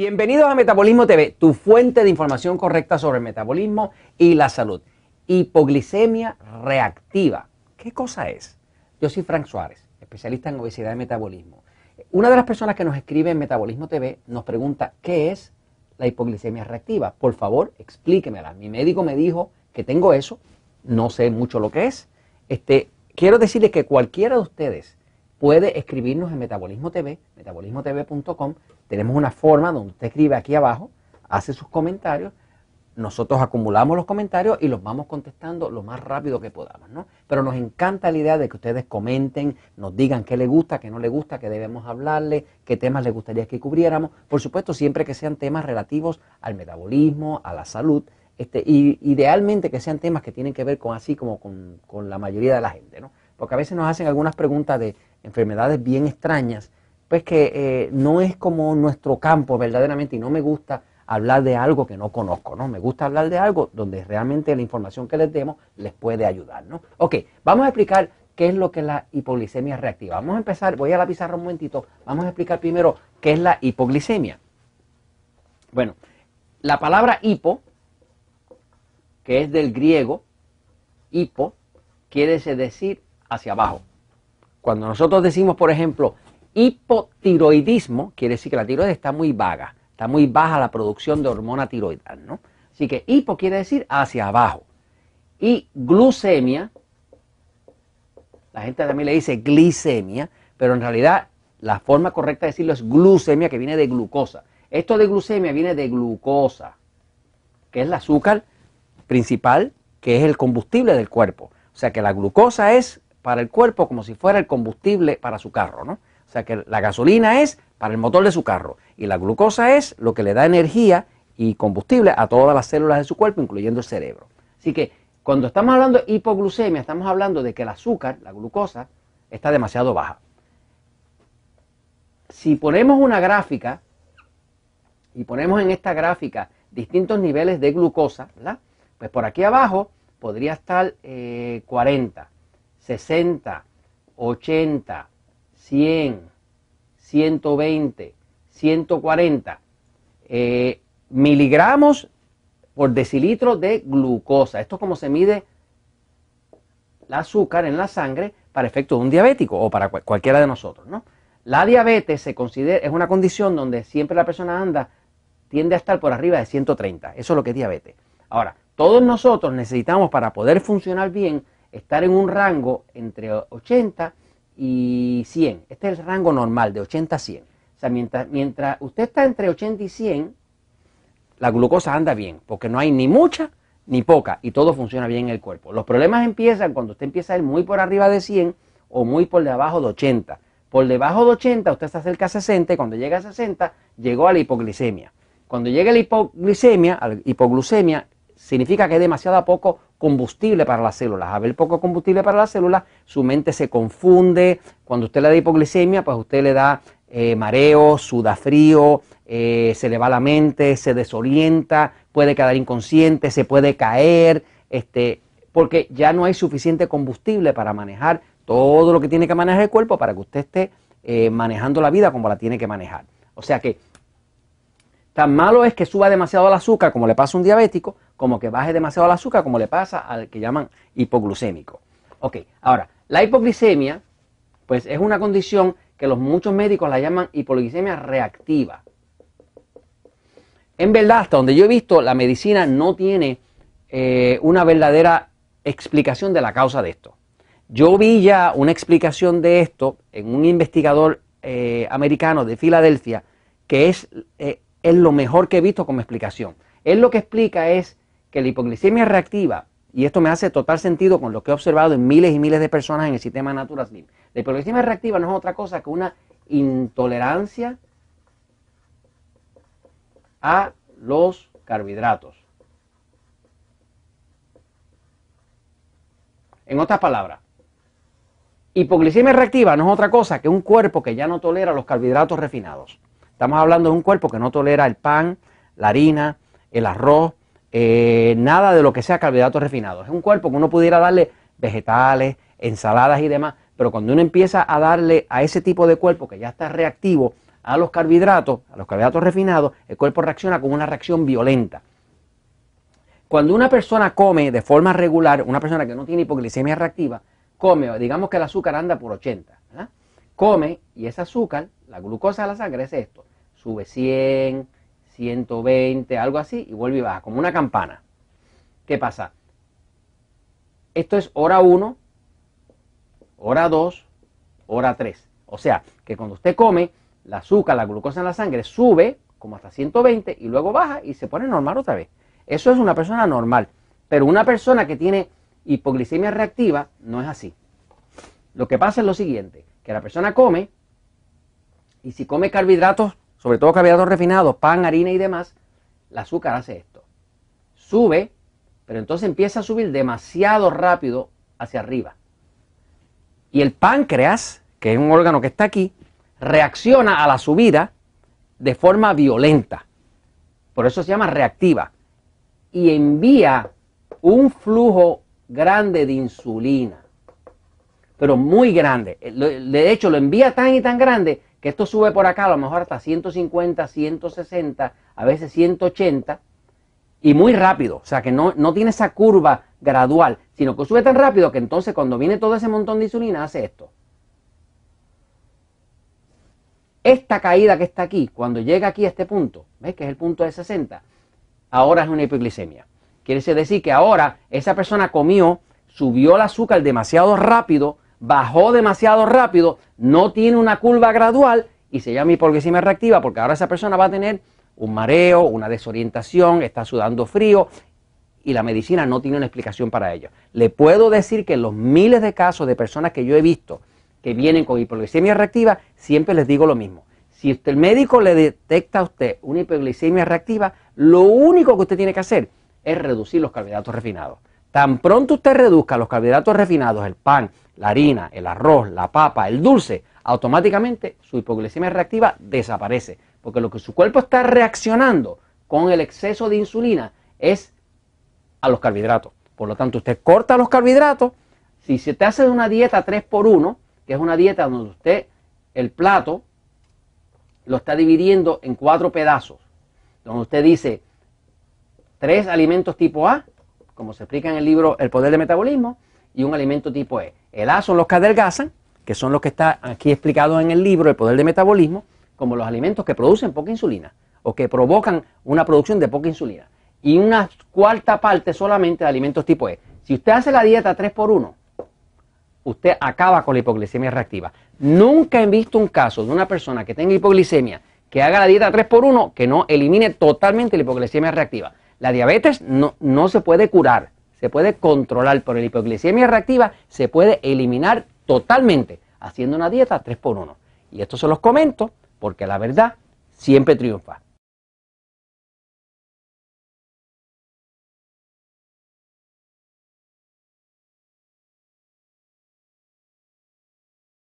Bienvenidos a Metabolismo TV, tu fuente de información correcta sobre el metabolismo y la salud. Hipoglicemia reactiva. ¿Qué cosa es? Yo soy Frank Suárez, especialista en obesidad y metabolismo. Una de las personas que nos escribe en Metabolismo TV nos pregunta, ¿qué es la hipoglicemia reactiva? Por favor, explíquemela. Mi médico me dijo que tengo eso, no sé mucho lo que es. Este, quiero decirles que cualquiera de ustedes puede escribirnos en Metabolismo TV, metabolismotv.com. Tenemos una forma donde usted escribe aquí abajo, hace sus comentarios, nosotros acumulamos los comentarios y los vamos contestando lo más rápido que podamos, ¿no? Pero nos encanta la idea de que ustedes comenten, nos digan qué les gusta, qué no les gusta, qué debemos hablarle, qué temas les gustaría que cubriéramos. Por supuesto, siempre que sean temas relativos al metabolismo, a la salud, este, y idealmente que sean temas que tienen que ver con así como con, con la mayoría de la gente, ¿no? Porque a veces nos hacen algunas preguntas de enfermedades bien extrañas, pues que eh, no es como nuestro campo verdaderamente y no me gusta hablar de algo que no conozco, ¿no? Me gusta hablar de algo donde realmente la información que les demos les puede ayudar, ¿no? Ok, vamos a explicar qué es lo que es la hipoglicemia reactiva. Vamos a empezar, voy a la pizarra un momentito, vamos a explicar primero qué es la hipoglicemia. Bueno, la palabra hipo, que es del griego, hipo, quiere decir hacia abajo. Cuando nosotros decimos, por ejemplo, hipotiroidismo, quiere decir que la tiroides está muy vaga, está muy baja la producción de hormona tiroidal, ¿no? Así que hipo quiere decir hacia abajo. Y glucemia, la gente también le dice glicemia, pero en realidad la forma correcta de decirlo es glucemia, que viene de glucosa. Esto de glucemia viene de glucosa, que es el azúcar principal, que es el combustible del cuerpo. O sea que la glucosa es para el cuerpo como si fuera el combustible para su carro, ¿no? O sea que la gasolina es para el motor de su carro y la glucosa es lo que le da energía y combustible a todas las células de su cuerpo, incluyendo el cerebro. Así que cuando estamos hablando de hipoglucemia, estamos hablando de que el azúcar, la glucosa, está demasiado baja. Si ponemos una gráfica y ponemos en esta gráfica distintos niveles de glucosa, ¿verdad? Pues por aquí abajo podría estar 40, 60, 80, 100, 120, 140 miligramos por decilitro de glucosa. Esto es como se mide el azúcar en la sangre para efecto de un diabético o para cualquiera de nosotros. ¿no? La diabetes se considera, es una condición donde siempre la persona anda, tiende a estar por arriba de 130. Eso es lo que es diabetes. Ahora, todos nosotros necesitamos para poder funcionar bien estar en un rango entre 80 y 100. Este es el rango normal, de 80 a 100. O sea, mientras, mientras usted está entre 80 y 100, la glucosa anda bien, porque no hay ni mucha ni poca y todo funciona bien en el cuerpo. Los problemas empiezan cuando usted empieza a ir muy por arriba de 100 o muy por debajo de 80. Por debajo de 80 usted se acerca a 60 y cuando llega a 60 llegó a la hipoglicemia. Cuando llega la hipoglicemia, a hipoglucemia, significa que hay demasiado poco combustible para las células. A haber poco combustible para las células, su mente se confunde. Cuando usted le da hipoglicemia, pues usted le da eh, mareo, suda frío, eh, se le va la mente, se desorienta, puede quedar inconsciente, se puede caer, este, porque ya no hay suficiente combustible para manejar todo lo que tiene que manejar el cuerpo para que usted esté eh, manejando la vida como la tiene que manejar. O sea que Tan malo es que suba demasiado el azúcar, como le pasa a un diabético, como que baje demasiado el azúcar, como le pasa al que llaman hipoglucémico. Ok, ahora, la hipoglicemia, pues es una condición que los muchos médicos la llaman hipoglicemia reactiva. En verdad, hasta donde yo he visto, la medicina no tiene eh, una verdadera explicación de la causa de esto. Yo vi ya una explicación de esto en un investigador eh, americano de Filadelfia, que es eh, es lo mejor que he visto como explicación. Él lo que explica es que la hipoglicemia reactiva, y esto me hace total sentido con lo que he observado en miles y miles de personas en el sistema Natural Slim. La hipoglicemia reactiva no es otra cosa que una intolerancia a los carbohidratos. En otras palabras, hipoglicemia reactiva no es otra cosa que un cuerpo que ya no tolera los carbohidratos refinados. Estamos hablando de un cuerpo que no tolera el pan, la harina, el arroz, eh, nada de lo que sea carbohidratos refinados. Es un cuerpo que uno pudiera darle vegetales, ensaladas y demás, pero cuando uno empieza a darle a ese tipo de cuerpo que ya está reactivo a los carbohidratos, a los carbohidratos refinados, el cuerpo reacciona con una reacción violenta. Cuando una persona come de forma regular, una persona que no tiene hipoglicemia reactiva, come, digamos que el azúcar anda por 80, come y ese azúcar, la glucosa de la sangre es esto, sube 100, 120, algo así, y vuelve y baja, como una campana. ¿Qué pasa? Esto es hora 1, hora 2, hora 3. O sea, que cuando usted come, el azúcar, la glucosa en la sangre sube como hasta 120 y luego baja y se pone normal otra vez. Eso es una persona normal. Pero una persona que tiene hipoglicemia reactiva no es así. Lo que pasa es lo siguiente, que la persona come y si come carbohidratos, sobre todo carbohidratos refinados, pan, harina y demás, el azúcar hace esto. Sube, pero entonces empieza a subir demasiado rápido hacia arriba. Y el páncreas, que es un órgano que está aquí, reacciona a la subida de forma violenta. Por eso se llama reactiva. Y envía un flujo grande de insulina. Pero muy grande. De hecho, lo envía tan y tan grande que esto sube por acá a lo mejor hasta 150, 160, a veces 180 y muy rápido. O sea que no, no tiene esa curva gradual, sino que sube tan rápido que entonces cuando viene todo ese montón de insulina hace esto. Esta caída que está aquí, cuando llega aquí a este punto, ¿ves que es el punto de 60? Ahora es una hipoglicemia. Quiere decir que ahora esa persona comió, subió el azúcar demasiado rápido, bajó demasiado rápido, no tiene una curva gradual y se llama hipoglicemia reactiva porque ahora esa persona va a tener un mareo, una desorientación, está sudando frío y la medicina no tiene una explicación para ello. Le puedo decir que en los miles de casos de personas que yo he visto que vienen con hipoglicemia reactiva, siempre les digo lo mismo. Si el médico le detecta a usted una hipoglicemia reactiva, lo único que usted tiene que hacer es reducir los carbohidratos refinados. Tan pronto usted reduzca los carbohidratos refinados, el pan, la harina, el arroz, la papa, el dulce, automáticamente su hipoglicemia reactiva desaparece. Porque lo que su cuerpo está reaccionando con el exceso de insulina es a los carbohidratos. Por lo tanto, usted corta los carbohidratos. Si se te hace una dieta 3 por 1 que es una dieta donde usted el plato lo está dividiendo en cuatro pedazos, donde usted dice tres alimentos tipo A, como se explica en el libro El Poder del Metabolismo, y un alimento tipo E. El A son los que adelgazan, que son los que está aquí explicados en el libro El Poder del Metabolismo, como los alimentos que producen poca insulina o que provocan una producción de poca insulina. Y una cuarta parte solamente de alimentos tipo E. Si usted hace la dieta 3 por 1 usted acaba con la hipoglicemia reactiva. Nunca he visto un caso de una persona que tenga hipoglicemia, que haga la dieta 3x1, que no elimine totalmente la hipoglicemia reactiva. La diabetes no, no se puede curar, se puede controlar, pero la hipoglicemia reactiva se puede eliminar totalmente haciendo una dieta 3x1. Y esto se los comento porque la verdad siempre triunfa.